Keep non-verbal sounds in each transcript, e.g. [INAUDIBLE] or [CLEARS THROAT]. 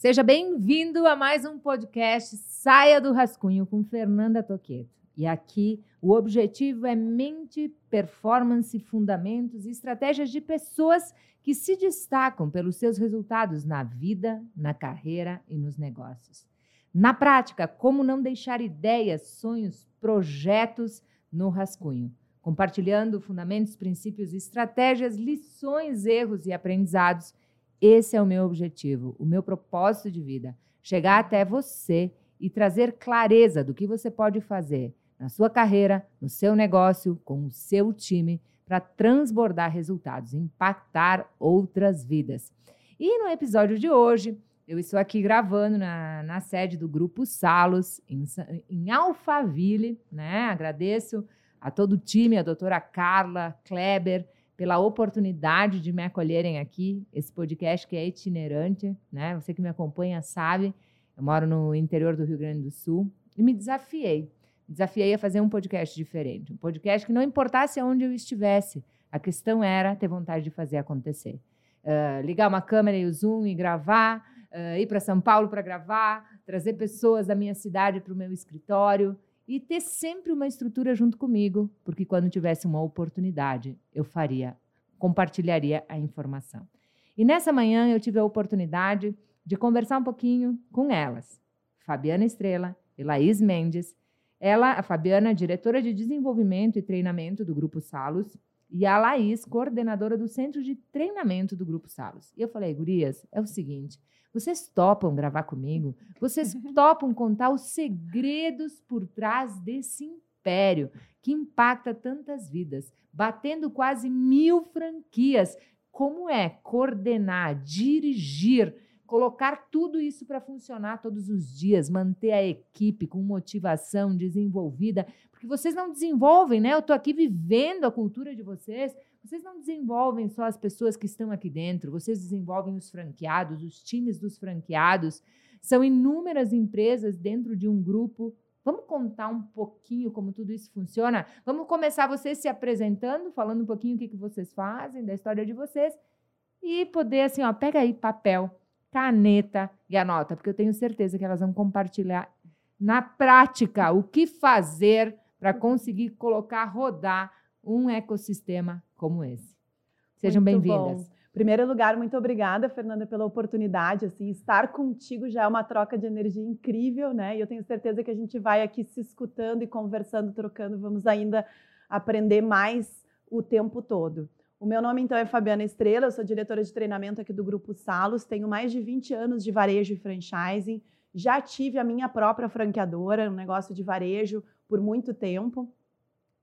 Seja bem-vindo a mais um podcast Saia do Rascunho com Fernanda Toqueto. E aqui o objetivo é mente, performance, fundamentos e estratégias de pessoas que se destacam pelos seus resultados na vida, na carreira e nos negócios. Na prática, como não deixar ideias, sonhos, projetos no rascunho, compartilhando fundamentos, princípios, estratégias, lições, erros e aprendizados esse é o meu objetivo, o meu propósito de vida: chegar até você e trazer clareza do que você pode fazer na sua carreira, no seu negócio, com o seu time, para transbordar resultados, impactar outras vidas. E no episódio de hoje, eu estou aqui gravando na, na sede do Grupo Salos, em, em Alphaville, né? Agradeço a todo o time, a doutora Carla Kleber, pela oportunidade de me acolherem aqui, esse podcast que é itinerante, né? Você que me acompanha sabe, eu moro no interior do Rio Grande do Sul e me desafiei. Me desafiei a fazer um podcast diferente, um podcast que não importasse aonde eu estivesse, a questão era ter vontade de fazer acontecer. Uh, ligar uma câmera e o Zoom e gravar, uh, ir para São Paulo para gravar, trazer pessoas da minha cidade para o meu escritório e ter sempre uma estrutura junto comigo, porque quando tivesse uma oportunidade, eu faria, compartilharia a informação. E nessa manhã eu tive a oportunidade de conversar um pouquinho com elas, Fabiana Estrela e Laís Mendes. Ela, a Fabiana, diretora de desenvolvimento e treinamento do Grupo Salos, e a Laís, coordenadora do centro de treinamento do Grupo Salos. E eu falei, gurias, é o seguinte, vocês topam gravar comigo? Vocês [LAUGHS] topam contar os segredos por trás desse império que impacta tantas vidas, batendo quase mil franquias? Como é coordenar, dirigir, colocar tudo isso para funcionar todos os dias, manter a equipe com motivação desenvolvida? Porque vocês não desenvolvem, né? Eu estou aqui vivendo a cultura de vocês vocês não desenvolvem só as pessoas que estão aqui dentro, vocês desenvolvem os franqueados, os times dos franqueados. São inúmeras empresas dentro de um grupo. Vamos contar um pouquinho como tudo isso funciona? Vamos começar vocês se apresentando, falando um pouquinho o que, que vocês fazem, da história de vocês, e poder, assim, ó, pega aí papel, caneta e anota, porque eu tenho certeza que elas vão compartilhar na prática o que fazer para conseguir colocar, rodar um ecossistema como esse. Sejam bem-vindas. Primeiro lugar, muito obrigada, Fernanda, pela oportunidade. Assim, estar contigo já é uma troca de energia incrível, né? E eu tenho certeza que a gente vai aqui se escutando e conversando, trocando, vamos ainda aprender mais o tempo todo. O meu nome, então, é Fabiana Estrela, eu sou diretora de treinamento aqui do Grupo Salos, tenho mais de 20 anos de varejo e franchising, já tive a minha própria franqueadora, um negócio de varejo por muito tempo.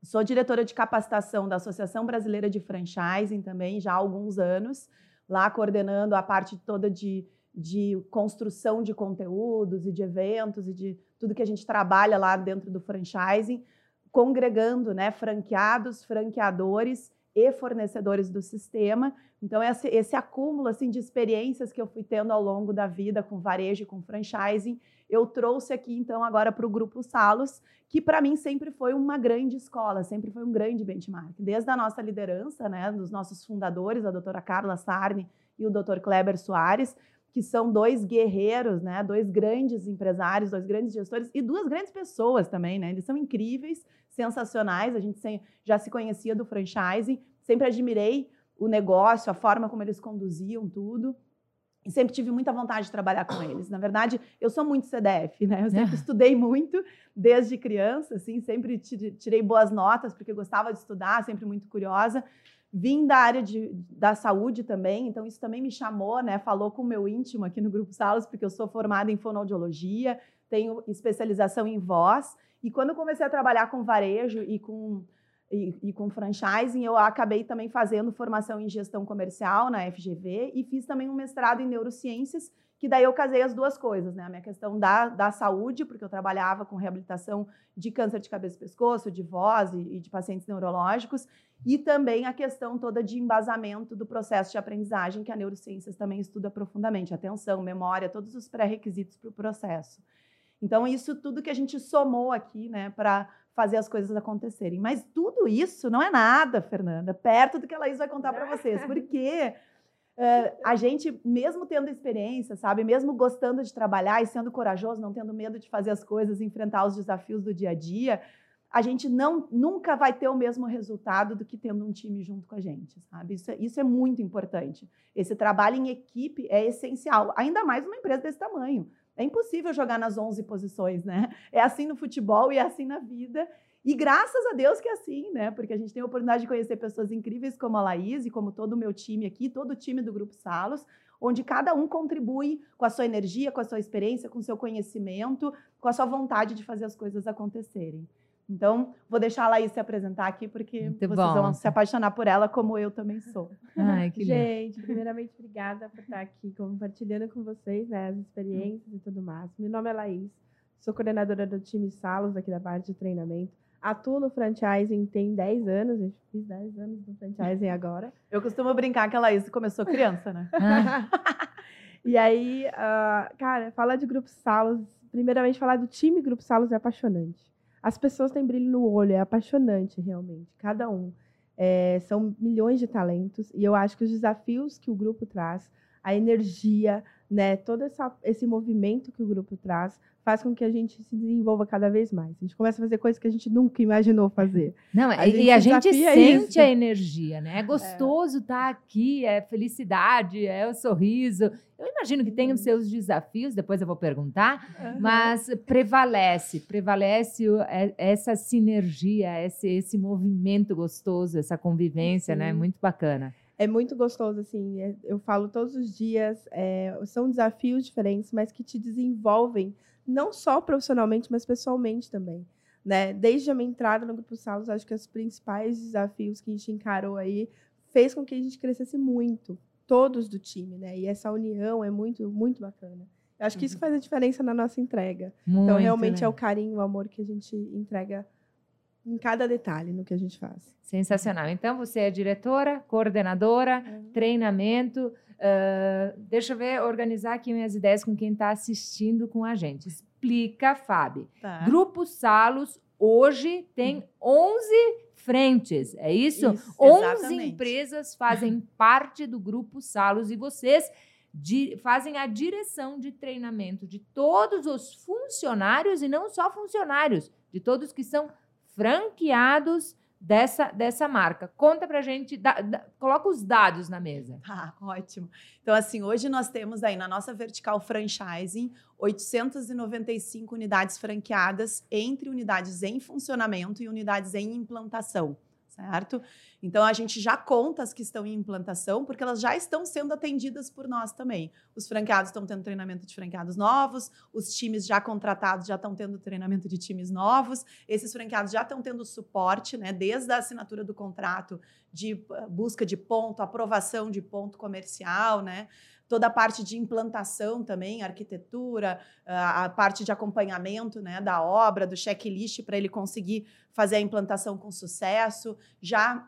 Sou diretora de capacitação da Associação Brasileira de Franchising também, já há alguns anos, lá coordenando a parte toda de, de construção de conteúdos e de eventos e de tudo que a gente trabalha lá dentro do franchising, congregando né, franqueados, franqueadores e fornecedores do sistema. Então, esse, esse acúmulo assim, de experiências que eu fui tendo ao longo da vida com varejo e com franchising, eu trouxe aqui, então, agora para o Grupo Salos, que para mim sempre foi uma grande escola, sempre foi um grande benchmark. Desde a nossa liderança, né, dos nossos fundadores, a doutora Carla Sarni e o doutor Kleber Soares, que são dois guerreiros, né, dois grandes empresários, dois grandes gestores e duas grandes pessoas também, né? Eles são incríveis, sensacionais. A gente já se conhecia do franchising, sempre admirei o negócio, a forma como eles conduziam tudo. E sempre tive muita vontade de trabalhar com eles. Na verdade, eu sou muito CDF, né? Eu sempre [LAUGHS] é. estudei muito desde criança, assim, sempre tirei boas notas porque gostava de estudar, sempre muito curiosa. Vim da área de, da saúde também, então isso também me chamou, né? Falou com o meu íntimo aqui no Grupo Salos, porque eu sou formada em fonoaudiologia, tenho especialização em voz. E quando eu comecei a trabalhar com varejo e com, e, e, com franchising, eu acabei também fazendo formação em gestão comercial na FGV e fiz também um mestrado em neurociências, que daí eu casei as duas coisas, né? A minha questão da, da saúde, porque eu trabalhava com reabilitação de câncer de cabeça e pescoço, de voz e, e de pacientes neurológicos, e também a questão toda de embasamento do processo de aprendizagem, que a neurociências também estuda profundamente, atenção, memória, todos os pré-requisitos para o processo. Então, isso tudo que a gente somou aqui, né, para fazer as coisas acontecerem. Mas tudo isso não é nada, Fernanda, perto do que a Laís vai contar para vocês, porque [LAUGHS] Uh, a gente, mesmo tendo experiência, sabe, mesmo gostando de trabalhar e sendo corajoso, não tendo medo de fazer as coisas, enfrentar os desafios do dia a dia, a gente não nunca vai ter o mesmo resultado do que tendo um time junto com a gente, sabe? Isso é, isso é muito importante. Esse trabalho em equipe é essencial, ainda mais numa empresa desse tamanho. É impossível jogar nas 11 posições, né? É assim no futebol e é assim na vida. E graças a Deus que é assim, né? Porque a gente tem a oportunidade de conhecer pessoas incríveis como a Laís e como todo o meu time aqui, todo o time do Grupo Salos, onde cada um contribui com a sua energia, com a sua experiência, com o seu conhecimento, com a sua vontade de fazer as coisas acontecerem. Então, vou deixar a Laís se apresentar aqui, porque Muito vocês bom. vão se apaixonar por ela, como eu também sou. Ai, [LAUGHS] que Gente, primeiramente, obrigada por estar aqui compartilhando com vocês né, as experiências e tudo mais. Meu nome é Laís, sou coordenadora do time Salos, aqui da parte de treinamento. Atuo no franchising tem 10 anos, gente fiz 10 anos no franchising agora. [LAUGHS] Eu costumo brincar que a Laís começou criança, né? [LAUGHS] e aí, uh, cara, falar de Grupo Salos, primeiramente falar do time Grupo Salos é apaixonante. As pessoas têm brilho no olho, é apaixonante realmente, cada um. É, são milhões de talentos e eu acho que os desafios que o grupo traz, a energia, né, todo essa, esse movimento que o grupo traz, faz com que a gente se desenvolva cada vez mais. A gente começa a fazer coisas que a gente nunca imaginou fazer. Não, a e a gente sente isso. a energia, né? É gostoso estar é. tá aqui, é felicidade, é o sorriso. Eu imagino que tem os seus desafios, depois eu vou perguntar, uhum. mas prevalece, prevalece é, essa sinergia, esse, esse movimento gostoso, essa convivência, né? Sim. né? Muito bacana. É muito gostoso, assim. É, eu falo todos os dias, é, são desafios diferentes, mas que te desenvolvem não só profissionalmente, mas pessoalmente também. Né? Desde a minha entrada no Grupo Salos, acho que os principais desafios que a gente encarou aí fez com que a gente crescesse muito, todos do time, né? E essa união é muito, muito bacana. Eu acho que isso uhum. faz a diferença na nossa entrega. Então, muito, então, realmente né? é o carinho, o amor que a gente entrega em cada detalhe no que a gente faz. Sensacional. Então, você é diretora, coordenadora, uhum. treinamento, Uh, deixa eu ver, organizar aqui minhas ideias com quem está assistindo com a gente. Explica, Fábio. Tá. Grupo Salos hoje tem 11 frentes, é isso? isso 11 exatamente. empresas fazem [LAUGHS] parte do Grupo Salos e vocês de, fazem a direção de treinamento de todos os funcionários e não só funcionários, de todos que são franqueados dessa, dessa marca. Conta pra gente, da, da, coloca os dados na mesa. [LAUGHS] Ah, ótimo. Então, assim, hoje nós temos aí na nossa vertical franchising 895 unidades franqueadas entre unidades em funcionamento e unidades em implantação certo? Então a gente já conta as que estão em implantação, porque elas já estão sendo atendidas por nós também. Os franqueados estão tendo treinamento de franqueados novos, os times já contratados já estão tendo treinamento de times novos, esses franqueados já estão tendo suporte, né, desde a assinatura do contrato de ah, busca de ponto, aprovação de ponto comercial, né? Toda a parte de implantação também, arquitetura, a parte de acompanhamento né, da obra, do checklist para ele conseguir fazer a implantação com sucesso, já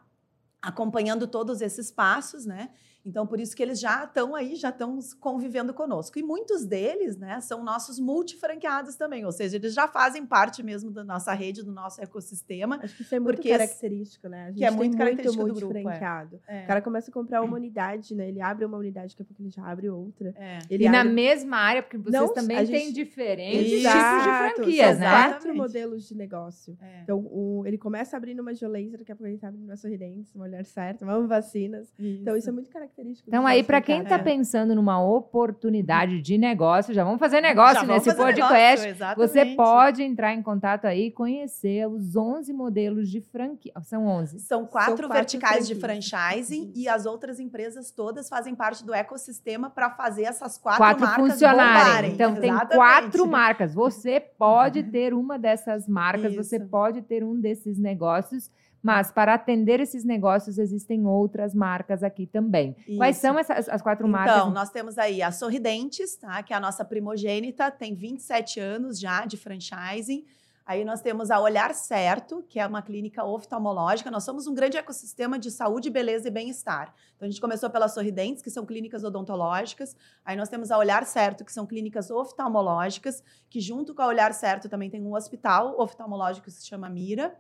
acompanhando todos esses passos, né? Então, por isso que eles já estão aí, já estão convivendo conosco. E muitos deles, né, são nossos multifranqueados também, ou seja, eles já fazem parte mesmo da nossa rede, do nosso ecossistema. Acho que isso é muito característico, né? A gente que é muito característico muito do grupo. É. é. O cara começa a comprar uma [CLEARS THROAT] unidade, né? Ele abre uma unidade, daqui a pouco ele já abre outra. É. e abre... na mesma área, porque vocês Não, também gente... têm diferentes Exato, tipos de franquias, né? Quatro modelos de negócio. É. Então, o, ele começa abrindo uma geolaser, daqui a pouco ele está abrindo uma sorridentes, uma olhar certa, uma vacinas. Isso. Então, isso é muito característico característica. Então, aí, para quem está é. pensando numa oportunidade de negócio, já vamos fazer negócio já nesse podcast. Negócio, você pode entrar em contato aí e conhecer os 11 modelos de franquia. São 11. São quatro, São quatro verticais de franchising e as outras empresas todas fazem parte do ecossistema para fazer essas quatro, quatro marcas funcionarem. Bombarem. Então, Exatamente. tem quatro marcas. Você pode ter uma dessas marcas, Isso. você pode ter um desses negócios mas para atender esses negócios existem outras marcas aqui também. Isso. Quais são essas, as quatro então, marcas? Então, nós temos aí a Sorridentes, tá? que é a nossa primogênita, tem 27 anos já de franchising. Aí nós temos a Olhar Certo, que é uma clínica oftalmológica. Nós somos um grande ecossistema de saúde, beleza e bem-estar. Então a gente começou pela Sorridentes, que são clínicas odontológicas. Aí nós temos a Olhar Certo, que são clínicas oftalmológicas, que junto com a Olhar Certo também tem um hospital oftalmológico que se chama Mira.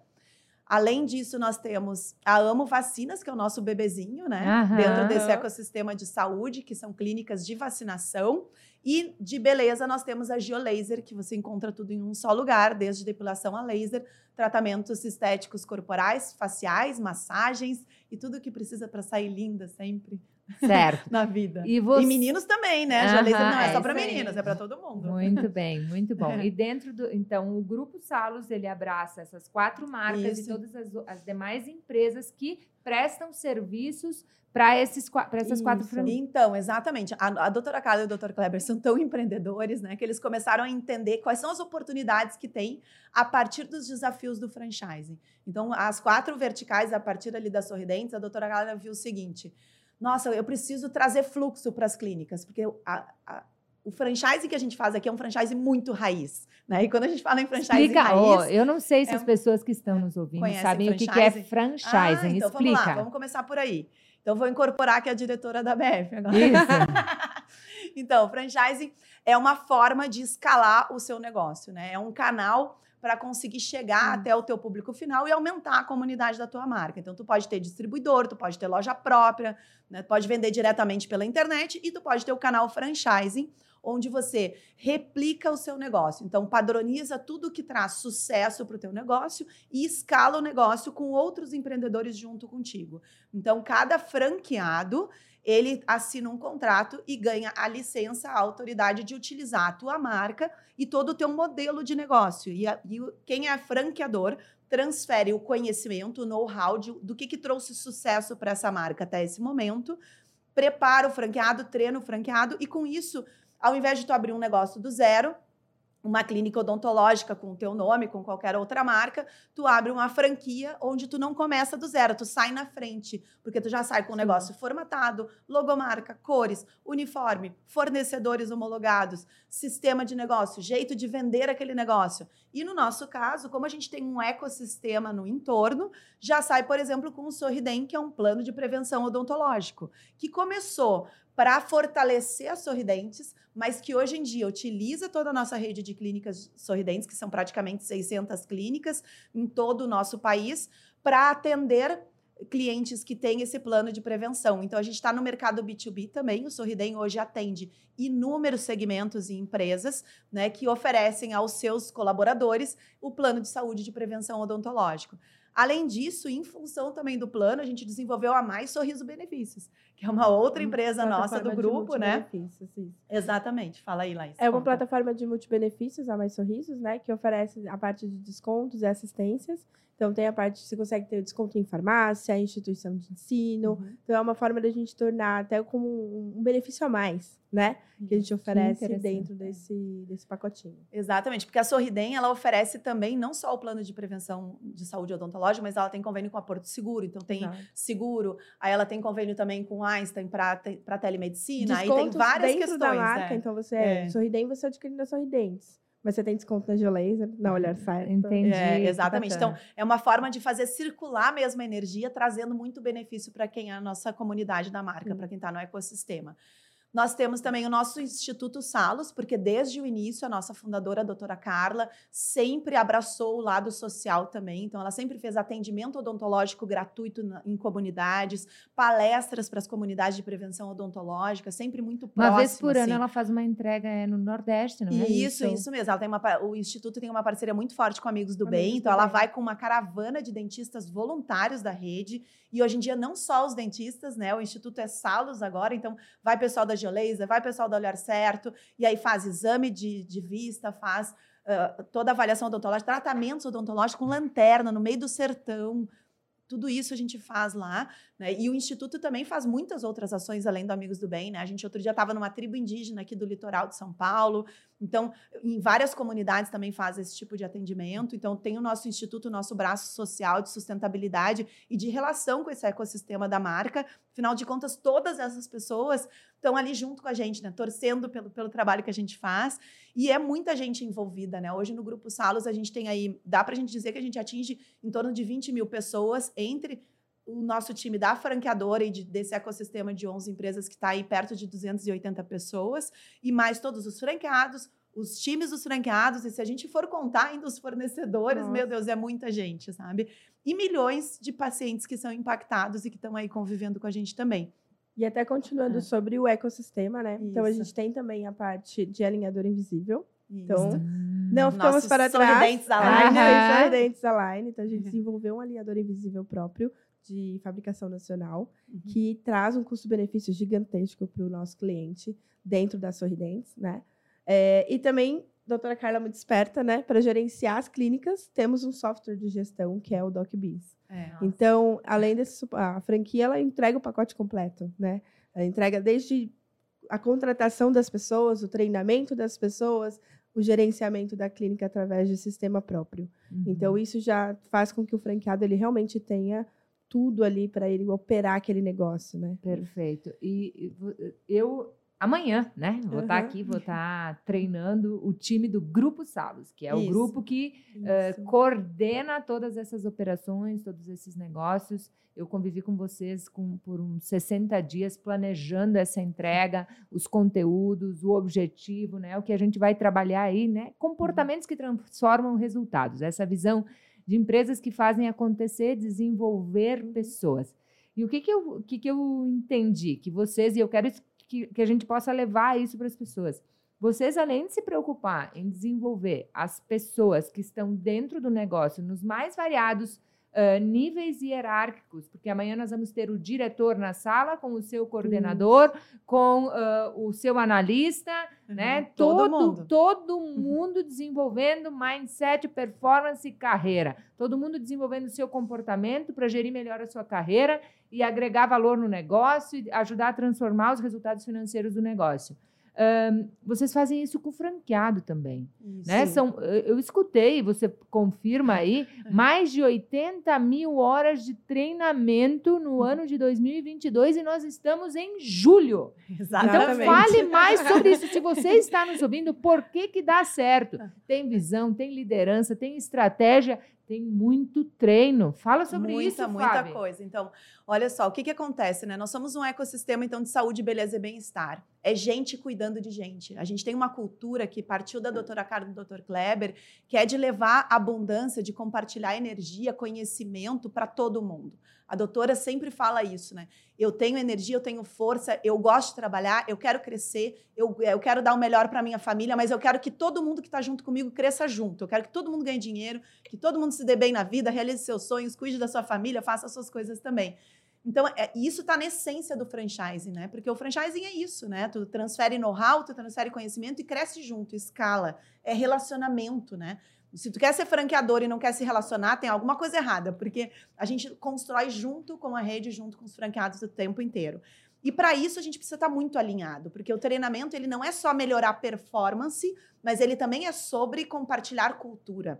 Além disso, nós temos a Amo Vacinas, que é o nosso bebezinho, né? Aham. Dentro desse ecossistema de saúde, que são clínicas de vacinação. E de beleza, nós temos a Geolaser, que você encontra tudo em um só lugar, desde depilação a laser, tratamentos estéticos corporais, faciais, massagens e tudo que precisa para sair linda sempre Certo. [LAUGHS] na vida. E você... E meninos também, né? A Geolaser Aham, não é, é só para meninos, é para todo mundo. Muito bem, muito bom. É. E dentro do. Então, o Grupo Salos, ele abraça essas quatro marcas Isso. e todas as, as demais empresas que prestam serviços para essas quatro Isso. franquias. Então, exatamente. A, a doutora Carla e o doutor Kleber são tão empreendedores, né? Que eles começaram a entender quais são as oportunidades que tem a partir dos desafios do franchising. Então, as quatro verticais, a partir ali das sorridentes, a doutora Carla viu o seguinte: nossa, eu preciso trazer fluxo para as clínicas, porque a- a- o franchising que a gente faz aqui é um franchising muito raiz. Né? E quando a gente fala em franchising Explica, raiz. ó, eu não sei se é as pessoas que estão nos ouvindo sabem o que, que é franchising? franchising. Ah, então Explica. vamos lá, vamos começar por aí. Então, vou incorporar aqui a diretora da BF agora. Isso. [LAUGHS] então, franchising é uma forma de escalar o seu negócio, né? É um canal para conseguir chegar até o teu público final e aumentar a comunidade da tua marca. Então, tu pode ter distribuidor, tu pode ter loja própria, né? Tu pode vender diretamente pela internet e tu pode ter o canal franchising, onde você replica o seu negócio. Então, padroniza tudo que traz sucesso para o teu negócio e escala o negócio com outros empreendedores junto contigo. Então, cada franqueado ele assina um contrato e ganha a licença, a autoridade de utilizar a tua marca e todo o teu modelo de negócio. E, a- e quem é franqueador transfere o conhecimento, o know-how do que, que trouxe sucesso para essa marca até esse momento, prepara o franqueado, treina o franqueado e com isso, ao invés de tu abrir um negócio do zero, uma clínica odontológica com o teu nome, com qualquer outra marca, tu abre uma franquia onde tu não começa do zero, tu sai na frente, porque tu já sai com o Sim. negócio formatado, logomarca, cores, uniforme, fornecedores homologados, sistema de negócio, jeito de vender aquele negócio. E no nosso caso, como a gente tem um ecossistema no entorno, já sai, por exemplo, com o Sorridem, que é um plano de prevenção odontológico, que começou para fortalecer as sorridentes, mas que hoje em dia utiliza toda a nossa rede de clínicas sorridentes, que são praticamente 600 clínicas em todo o nosso país, para atender clientes que têm esse plano de prevenção. Então, a gente está no mercado B2B também. O Sorridem hoje atende inúmeros segmentos e empresas né, que oferecem aos seus colaboradores o plano de saúde de prevenção odontológico. Além disso, em função também do plano, a gente desenvolveu a Mais Sorriso Benefícios, que é uma outra empresa nossa do Plataforma de grupo, né? isso. Exatamente. Fala aí, Laís. É uma conta. plataforma de multibenefícios, a Mais Sorrisos, né? Que oferece a parte de descontos e assistências. Então, tem a parte, você consegue ter desconto em farmácia, instituição de ensino. Uhum. Então, é uma forma da gente tornar até como um, um benefício a mais, né? Que a gente oferece dentro desse, desse pacotinho. Exatamente, porque a Sorridem ela oferece também não só o plano de prevenção de saúde odontológica, mas ela tem convênio com a Porto Seguro, então tem Exato. seguro, aí ela tem convênio também com Einstein para telemedicina, aí tem Descontos várias dentro questões. da marca, é. então você É. é sorridente, você adquire na Sorridentes. Mas você tem desconto na Geolaser, na Olhar Certo. Entendi. É, exatamente. Então, é uma forma de fazer circular mesmo a energia, trazendo muito benefício para quem é a nossa comunidade da marca, Sim. para quem está no ecossistema. Nós temos também o nosso Instituto Salos, porque desde o início a nossa fundadora, a doutora Carla, sempre abraçou o lado social também. Então, ela sempre fez atendimento odontológico gratuito na- em comunidades, palestras para as comunidades de prevenção odontológica, sempre muito Uma próximo. vez por ano assim. ela faz uma entrega é, no Nordeste, não é? Isso, isso mesmo. Ela tem uma, o Instituto tem uma parceria muito forte com Amigos do Amigos Bem. do Então, ela Bem. vai com uma caravana de dentistas voluntários da rede. E hoje em dia, não só os dentistas, né? O Instituto é Salos agora. Então, vai pessoal da Geolaser, vai pessoal da Olhar Certo. E aí faz exame de, de vista, faz ah, toda a avaliação odontológica, tratamentos odontológicos com lanterna no meio do sertão. Tudo isso a gente faz lá, né? E o Instituto também faz muitas outras ações além do Amigos do Bem, né? A gente outro dia estava numa tribo indígena aqui do litoral de São Paulo. Então, em várias comunidades também faz esse tipo de atendimento. Então, tem o nosso instituto, o nosso braço social de sustentabilidade e de relação com esse ecossistema da marca. Afinal de contas, todas essas pessoas estão ali junto com a gente, né? Torcendo pelo, pelo trabalho que a gente faz. E é muita gente envolvida, né? Hoje no Grupo Salos, a gente tem aí, dá para a gente dizer que a gente atinge em torno de 20 mil pessoas entre o nosso time da franqueadora e de- desse ecossistema de 11 empresas que está aí perto de 280 pessoas, e mais todos os franqueados, os times dos franqueados, e se a gente for contar ainda os fornecedores, Nossa. meu Deus, é muita gente, sabe? E milhões de pacientes que são impactados e que estão aí convivendo com a gente também. E até continuando É. sobre o ecossistema, né? Então a Isso. gente tem também a parte de alinhador invisível. Então, Isso. Não ficamos Nossos para trás. sorridentes align. [LAUGHS] Aham. Sorridentes Align. Então a gente Uhum. desenvolveu um alinhador invisível próprio de fabricação nacional Uhum. que traz um custo-benefício gigantesco para o nosso cliente dentro da Sorridentes, né? É, e também, doutora Carla é muito esperta, né? Para gerenciar as clínicas, temos um software de gestão que é o DocBiz. É. Então, além desse, a franquia, ela entrega o pacote completo, né? Ela entrega desde a contratação das pessoas, o treinamento das pessoas, o gerenciamento da clínica através de sistema próprio. Uhum. Então, isso já faz com que o franqueado ele realmente tenha tudo ali para ele operar aquele negócio, né? Perfeito. E eu amanhã, né? Vou estar Aham. aqui, vou estar treinando o time do Grupo Salos, que é o Isso. grupo que Isso. coordena todas essas operações, todos esses negócios. Eu convivi com vocês com, por uns 60 dias planejando essa entrega, os conteúdos, o objetivo, né? O que a gente vai trabalhar aí, né? Comportamentos que transformam resultados. Essa visão de empresas que fazem acontecer, desenvolver pessoas. E o que, que, eu, que, que eu entendi? Que vocês, e eu quero que, que a gente possa levar isso para as pessoas. Vocês, além de se preocupar em desenvolver as pessoas que estão dentro do negócio nos mais variados ah, níveis hierárquicos, porque amanhã nós vamos ter o diretor na sala com o seu coordenador, com ah, o seu analista, né? Uhum. Todo Todo, mundo. todo mundo desenvolvendo mindset, performance e carreira. Todo mundo desenvolvendo o seu comportamento para gerir melhor a sua carreira e agregar valor no negócio e ajudar a transformar os resultados financeiros do negócio. Ahn, vocês fazem isso com franqueado também, Isso. né? São, eu, eu escutei, você confirma aí, [LAUGHS] mais de 80 mil horas de treinamento no ano de 2022 e nós estamos em julho. Então Exatamente. fale mais [LAUGHS] sobre isso. Se você está nos ouvindo, por que que dá certo? Tem visão, tem liderança, tem estratégia, tem muito treino. Fala sobre muita, isso, muita Fábio. coisa. Então, olha só, o que, que acontece, né? Nós somos um ecossistema, então, de saúde, beleza e bem-estar. É gente cuidando de gente. A gente tem uma cultura que partiu da doutora Carla do doutor Kleber, que é de levar abundância, de compartilhar energia, conhecimento para todo mundo. A doutora sempre fala isso, né? Eu tenho energia, eu tenho força, eu gosto de trabalhar, eu quero crescer, eu, eu quero dar o melhor para minha família, mas eu quero que todo mundo que está junto comigo cresça junto. Eu quero que todo mundo ganhe dinheiro, que todo mundo se dê bem na vida, realize seus sonhos, cuide da sua família, faça as suas coisas também. Então, é, isso está na essência do franchising, né? Porque o franchising é isso, né? Tu transfere know-how, tu transfere conhecimento e cresce junto, escala. É relacionamento, né? Se tu quer ser franqueador e não quer se relacionar, tem alguma coisa errada, porque a gente constrói junto com a rede, junto com os franqueados o tempo inteiro. E para isso a gente precisa estar muito alinhado, porque o treinamento ele não é só melhorar performance, mas ele também é sobre compartilhar cultura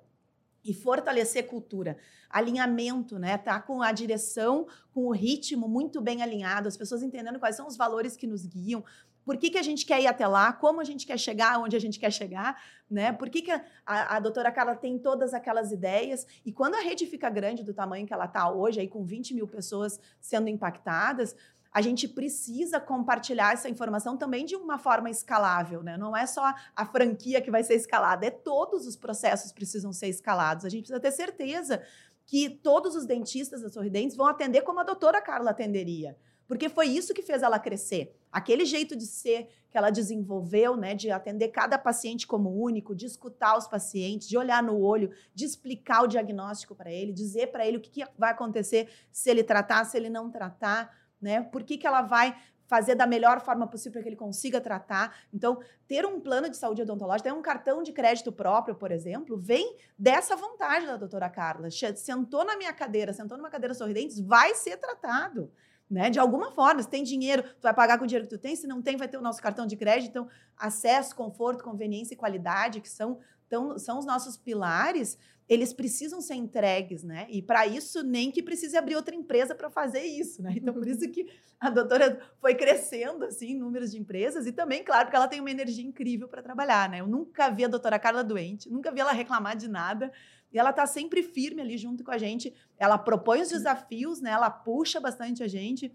e fortalecer cultura, alinhamento, né? Tá com a direção, com o ritmo muito bem alinhado, as pessoas entendendo quais são os valores que nos guiam, por que, que a gente quer ir até lá, como a gente quer chegar onde a gente quer chegar, né? Por que, que a, a, doutora Carla tem todas aquelas ideias? E quando a rede fica grande do tamanho que ela está hoje, aí com 20 mil pessoas sendo impactadas, a gente precisa compartilhar essa informação também de uma forma escalável, né? Não é só a franquia que vai ser escalada, é todos os processos precisam ser escalados. A gente precisa ter certeza que todos os dentistas da Sorridentes vão atender como a doutora Carla atenderia. Porque foi isso que fez ela crescer. Aquele jeito de ser que ela desenvolveu, né, de atender cada paciente como único, de escutar os pacientes, de olhar no olho, de explicar o diagnóstico para ele, dizer para ele o que, que vai acontecer se ele tratar, se ele não tratar, né? Por que, que ela vai fazer da melhor forma possível para que ele consiga tratar. Então, ter um plano de saúde odontológica, ter um cartão de crédito próprio, por exemplo, vem dessa vontade da doutora Carla. Sentou na minha cadeira, sentou numa cadeira sorridentes, vai ser tratado. Né? De alguma forma, se tem dinheiro, tu vai pagar com o dinheiro que tu tem, se não tem, vai ter o nosso cartão de crédito. Então, acesso, conforto, conveniência e qualidade, que são, tão, são os nossos pilares, eles precisam ser entregues, né? E para isso, nem que precise abrir outra empresa para fazer isso, né? Então, por isso que a doutora foi crescendo, assim, em números de empresas e também, claro, porque ela tem uma energia incrível para trabalhar, né? Eu nunca vi a doutora Carla doente, nunca vi ela reclamar de nada. E ela está sempre firme ali junto com a gente. Ela propõe os desafios, né? Ela puxa bastante a gente.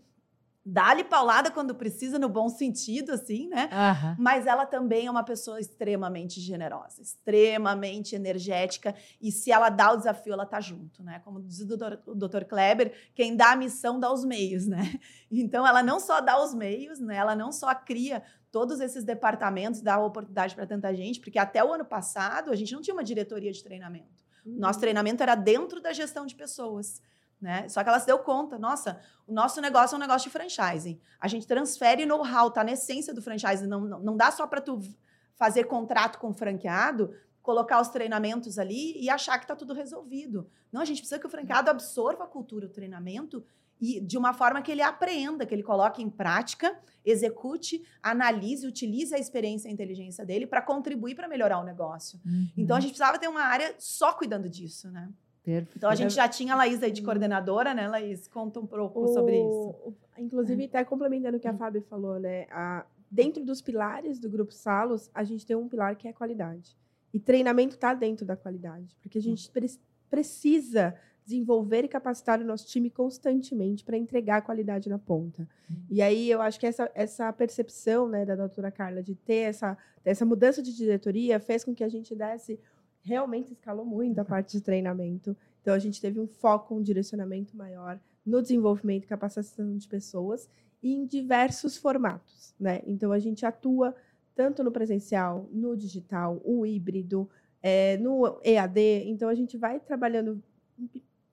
Dá-lhe paulada quando precisa, no bom sentido, assim, né? Aham. Mas ela também é uma pessoa extremamente generosa, extremamente energética. E se ela dá o desafio, ela tá junto, né? Como diz o doutor, o doutor Kleber, quem dá a missão dá os meios, né? [LAUGHS] Então, ela não só dá os meios, né? Ela não só cria todos esses departamentos, dá oportunidade para tanta gente, porque até o ano passado a gente não tinha uma diretoria de treinamento. Nosso treinamento era dentro da gestão de pessoas. Né? Só que ela se deu conta, nossa, o nosso negócio é um negócio de franchising. A gente transfere know-how, tá na essência do franchising. Não, não, não dá só para tu fazer contrato com o franqueado, colocar os treinamentos ali e achar que está tudo resolvido. Não, a gente precisa que o franqueado absorva a cultura, o treinamento, e de uma forma que ele aprenda, que ele coloque em prática, execute, analise, utilize a experiência e a inteligência dele para contribuir para melhorar o negócio. Uhum. Então a gente precisava ter uma área só cuidando disso, né? Perfeito. Então a gente já tinha a Laís aí de coordenadora, né, Laís? Conta um pouco sobre isso. O- Inclusive, até complementando o que a Fábio falou, né? a- dentro dos pilares do Grupo Salos, a gente tem um pilar que é a qualidade. E treinamento está dentro da qualidade. Porque a gente pre- precisa desenvolver e capacitar o nosso time constantemente para entregar a qualidade na ponta. E aí eu acho que essa, essa percepção né, da doutora Carla de ter essa, essa mudança de diretoria fez com que a gente desse realmente escalou muito a parte de treinamento. Então a gente teve um foco, um direcionamento maior no desenvolvimento e capacitação de pessoas em diversos formatos, né? Então a gente atua tanto no presencial, no digital, o híbrido, eh, no EAD. Então a gente vai trabalhando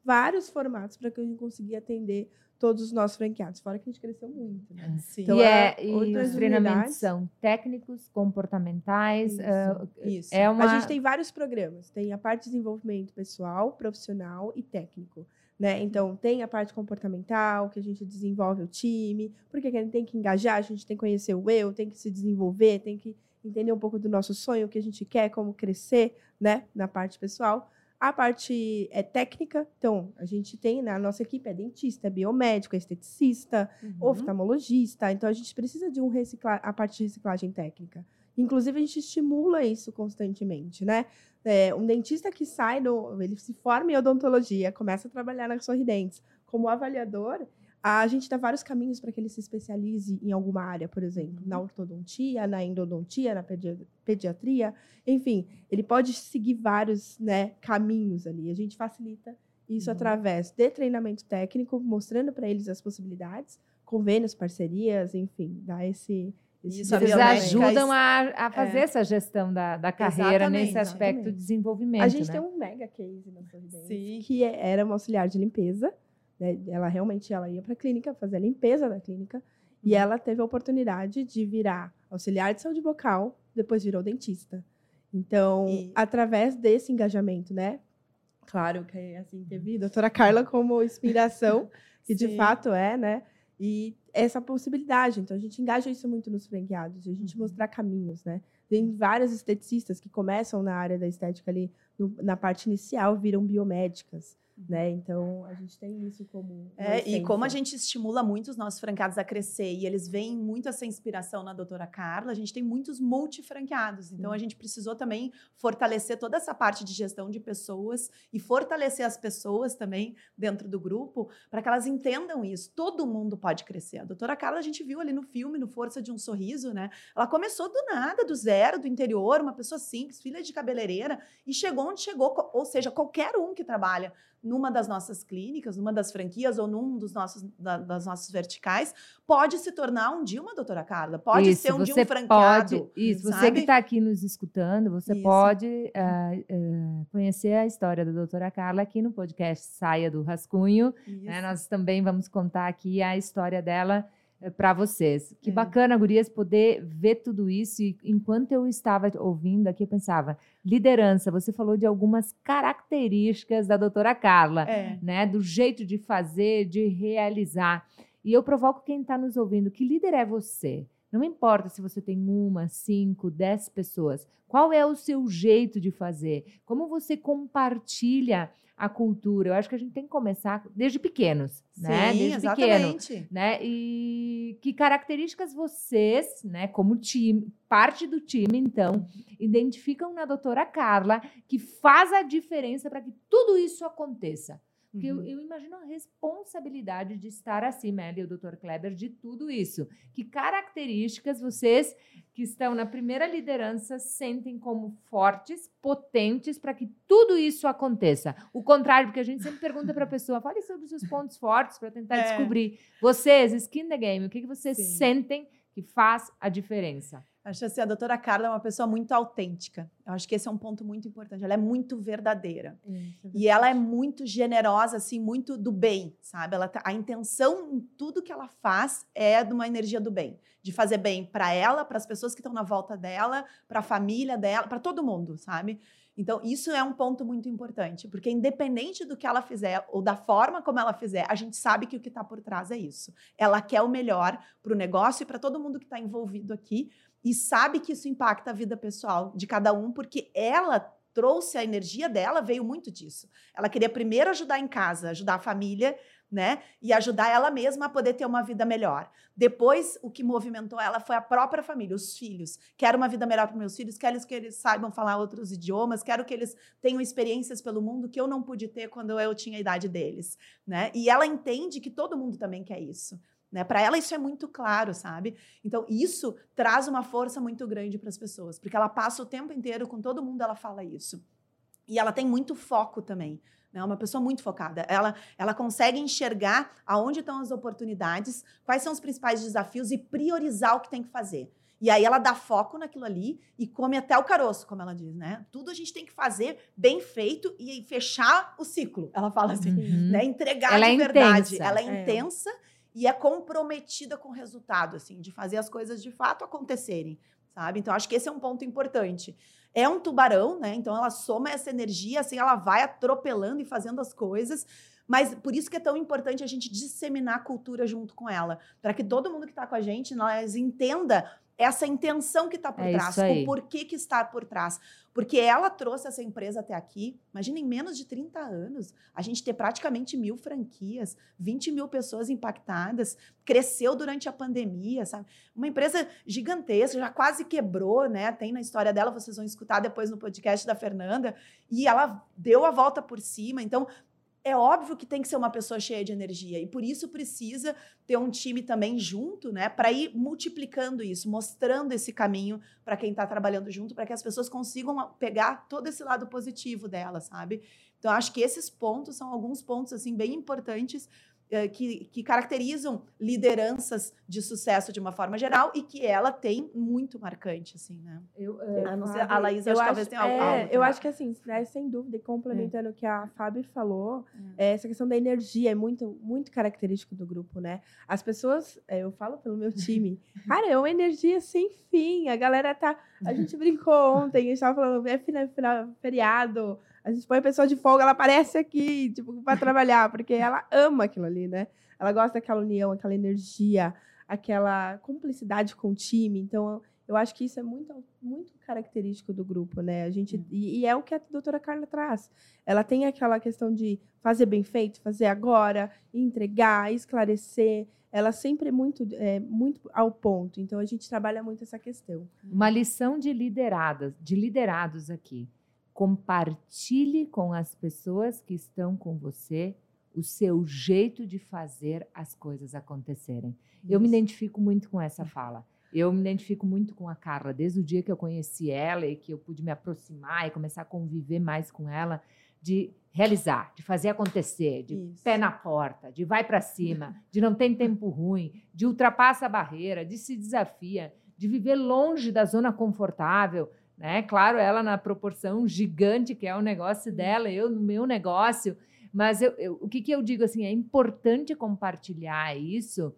vários formatos para que a gente consiga atender todos os nossos franqueados. Fora que a gente cresceu muito, né? Sim. Então, e é, é, e os treinamentos unidades. são técnicos, comportamentais. Isso, ah, Isso. é uma. A gente tem vários programas. Tem a parte de desenvolvimento pessoal, profissional e técnico. Né? Então, tem a parte comportamental, que a gente desenvolve o time, porque a gente tem que engajar, a gente tem que conhecer o eu, tem que se desenvolver, tem que entender um pouco do nosso sonho, o que a gente quer, como crescer, né? Na parte pessoal. A parte é técnica, então, a gente tem, na nossa equipe é dentista, é biomédico, é esteticista, Uhum. oftalmologista. Então a gente precisa de um reciclar a parte de reciclagem técnica. Inclusive a gente estimula isso constantemente, né? É, um dentista que sai do, ele se forma em odontologia, começa a trabalhar na Sorridentes como avaliador, a gente dá vários caminhos para que ele se especialize em alguma área, por exemplo, na ortodontia, na endodontia, na pedi- pediatria, enfim, ele pode seguir vários né, caminhos ali. A gente facilita isso Uhum. através de treinamento técnico, mostrando para eles as possibilidades, convênios, parcerias, enfim, dá esse. Isso, biomédica, ajudam a, a fazer É. essa gestão da, da carreira nesse Exatamente. aspecto de Exatamente. desenvolvimento. A gente né? tem um mega case na Sorridente, Sim. que é- era uma auxiliar de limpeza. Né? Ela realmente ela ia para a clínica fazer a limpeza da clínica. E Uhum. ela teve a oportunidade de virar auxiliar de saúde bucal, depois virou dentista. Então, E- através desse engajamento, né? Claro que assim, teve a doutora Carla como inspiração, [LAUGHS] que de fato é, né? E essa possibilidade. Então, a gente engaja isso muito nos franqueados, a gente Uhum. mostrar caminhos, né? Tem várias esteticistas que começam na área da estética ali, no- na parte inicial, viram biomédicas, né? Então, a gente tem isso como. É, e como a gente estimula muito os nossos franqueados a crescer e eles veem muito essa inspiração na doutora Carla, a gente tem muitos multifranqueados. Então, a gente precisou também fortalecer toda essa parte de gestão de pessoas e fortalecer as pessoas também dentro do grupo para que elas entendam isso. Todo mundo pode crescer. A doutora Carla, a gente viu ali no filme, no Força de um Sorriso, né? Ela começou do nada, do zero, do interior, uma pessoa simples, filha de cabeleireira, e chegou onde chegou. Ou seja, qualquer um que trabalha numa das nossas clínicas, numa das franquias ou num dos nossos, da- das nossas verticais, pode se tornar um dia uma doutora Carla, pode Isso, ser um dia você um franqueado. Pode, isso, você sabe? que está aqui nos escutando, você Isso. pode ah, ah, conhecer a história da doutora Carla aqui no podcast Saia do Rascunho. né? Nós também vamos contar aqui a história dela para vocês. Que É. bacana, Gurias, poder ver tudo isso. E enquanto eu estava ouvindo aqui, eu pensava, liderança, você falou de algumas características da doutora Carla É. né? Do jeito de fazer, de realizar. E eu provoco quem está nos ouvindo: que líder é você? Não importa se você tem uma, cinco, dez pessoas. Qual é o seu jeito de fazer? Como você compartilha a cultura? Eu acho que a gente tem que começar desde pequenos, né? Sim, Desde pequeno exatamente. né? E que características vocês, né, como time, parte do time, então, identificam na doutora Carla que faz a diferença para que tudo isso aconteça? Porque eu, eu imagino a responsabilidade de estar acima, ela e o Dr. Kleber, de tudo isso. Que características vocês que estão na primeira liderança sentem como fortes, potentes, para que tudo isso aconteça? O contrário, porque a gente sempre pergunta para a [LAUGHS] pessoa, fale sobre os seus pontos fortes para tentar É. descobrir. Vocês, skin the game, o que, que vocês Sim. sentem que faz a diferença? Acho assim, a doutora Carla é uma pessoa muito autêntica. Eu acho que esse é um ponto muito importante. Ela é muito verdadeira. E ela é muito generosa, assim, muito do bem, sabe? Ela tá- a intenção em tudo que ela faz é de uma energia do bem, de fazer bem para ela, para as pessoas que estão na volta dela, para a família dela, para todo mundo, sabe? Então, isso é um ponto muito importante, porque independente do que ela fizer ou da forma como ela fizer, a gente sabe que o que está por trás é isso. Ela quer o melhor para o negócio e para todo mundo que está envolvido aqui e sabe que isso impacta a vida pessoal de cada um, porque ela trouxe a energia dela, veio muito disso. Ela queria primeiro ajudar em casa, ajudar a família, né? E ajudar ela mesma a poder ter uma vida melhor. Depois, o que movimentou ela foi a própria família, os filhos. Quero uma vida melhor para meus filhos, quero que eles saibam falar outros idiomas, quero que eles tenham experiências pelo mundo que eu não pude ter quando eu tinha a idade deles, né? E ela entende que todo mundo também quer isso. Né? Para ela isso é muito claro, sabe? Então isso traz uma força muito grande para as pessoas, porque ela passa o tempo inteiro com todo mundo, ela fala isso. E ela tem muito foco também. Né? Uma pessoa muito focada. Ela, ela consegue enxergar aonde estão as oportunidades, quais são os principais desafios e priorizar o que tem que fazer. E aí ela dá foco naquilo ali e come até o caroço, como ela diz, né? Tudo a gente tem que fazer bem feito e fechar o ciclo. Ela fala assim, Uhum. né? Entregar Ela de é verdade. intensa. Ela é, É. intensa e é comprometida com o resultado, assim, de fazer as coisas de fato acontecerem, sabe? Então acho que esse é um ponto importante. É um tubarão, né? Então ela soma essa energia, assim, ela vai atropelando e fazendo as coisas. Mas por isso que é tão importante a gente disseminar a cultura junto com ela, para que todo mundo que está com a gente, nós entenda essa intenção que está por É trás, o porquê que está por trás. Porque ela trouxe essa empresa até aqui. Imagina, em menos de 30 anos, a gente ter praticamente mil franquias, 20 mil pessoas impactadas, cresceu durante a pandemia, sabe? Uma empresa gigantesca, já quase quebrou, né? Tem na história dela, vocês vão escutar depois no podcast da Fernanda, e ela deu a volta por cima. Então, é óbvio que tem que ser uma pessoa cheia de energia e por isso precisa ter um time também junto, né, para ir multiplicando isso, mostrando esse caminho para quem está trabalhando junto, para que as pessoas consigam pegar todo esse lado positivo dela, sabe? Então acho que esses pontos são alguns pontos assim bem importantes que, que caracterizam lideranças de sucesso de uma forma geral e que ela tem muito marcante, assim, né? Eu, A não ser- a Laís, eu acho que talvez tenha é, algo Eu acho que assim, né, sem dúvida, e complementando o que a Fábio falou, é, essa questão da energia é muito, muito característico do grupo, né? As pessoas, é, eu falo pelo meu time, [LAUGHS] cara, é uma energia sem fim. A galera tá. A gente brincou ontem, a gente tava falando, é final, final, feriado. A gente põe a pessoa de folga, ela aparece aqui, tipo, pra trabalhar, porque ela ama aquilo ali, né? Ela gosta daquela união, aquela energia, aquela cumplicidade com o time. Então, eu acho que isso é muito, muito característico do grupo, né? A gente, e, e é o que a doutora Carla traz. Ela tem aquela questão de fazer bem feito, fazer agora, entregar, esclarecer. Ela sempre é muito, é, muito ao ponto. Então, a gente trabalha muito essa questão. Uma lição de lideradas, de liderados aqui. Compartilhe com as pessoas que estão com você o seu jeito de fazer as coisas acontecerem. Eu me Isso. identifico muito com essa fala. Eu me identifico muito com a Carla, desde o dia que eu conheci ela e que eu pude me aproximar e começar a conviver mais com ela, de realizar, de fazer acontecer, de Isso. pé na porta, de vai para cima, de não tem tempo ruim, de ultrapassa a barreira, de se desafia, de viver longe da zona confortável, né? Claro, ela na proporção gigante que é o negócio dela, eu no meu negócio, mas eu, eu- o que, que eu digo assim, é importante compartilhar isso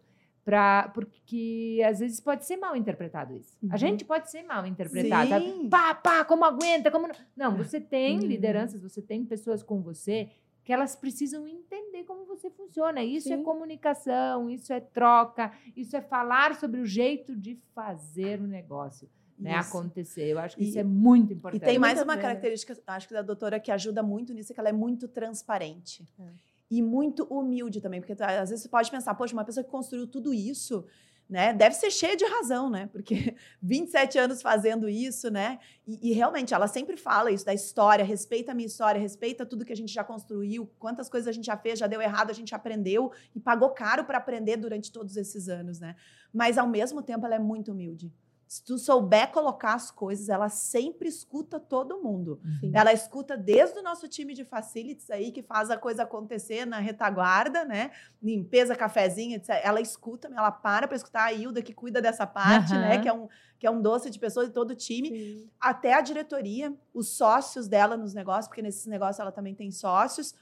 para porque às vezes pode ser mal interpretado isso. A Uhum. gente pode ser mal interpretado. Sim. Pá, pá, como aguenta, como não. Não, você tem Uhum. lideranças, você tem pessoas com você que elas precisam entender como você funciona. Isso é Sim. comunicação, isso é troca, isso é falar sobre o jeito de fazer o negócio, né, acontecer. Eu acho que E- isso é muito E importante. tem mais uma característica, acho que da doutora, que ajuda muito nisso, é que ela é muito transparente. É. E muito humilde também, porque tá, às vezes você pode pensar, poxa, uma pessoa que construiu tudo isso, né? Deve ser cheia de razão, né? Porque [LAUGHS] 27 anos fazendo isso, né? E, e, realmente ela sempre fala isso da história, respeita a minha história, respeita tudo que a gente já construiu, quantas coisas a gente já fez, já deu errado, a gente aprendeu e pagou caro para aprender durante todos esses anos, né? Mas ao mesmo tempo ela é muito humilde. Se tu souber colocar as coisas, ela sempre escuta todo mundo. Sim. Ela escuta desde o nosso time de facilities aí, que faz a coisa acontecer na retaguarda, né? Limpeza, cafezinho, etc. Ela escuta, ela para para escutar a Hilda, que cuida dessa parte, uhum. né? Que é, um, que é um doce de pessoas de todo o time. Sim. Até a diretoria, os sócios dela nos negócios, porque nesses negócios ela também tem sócios.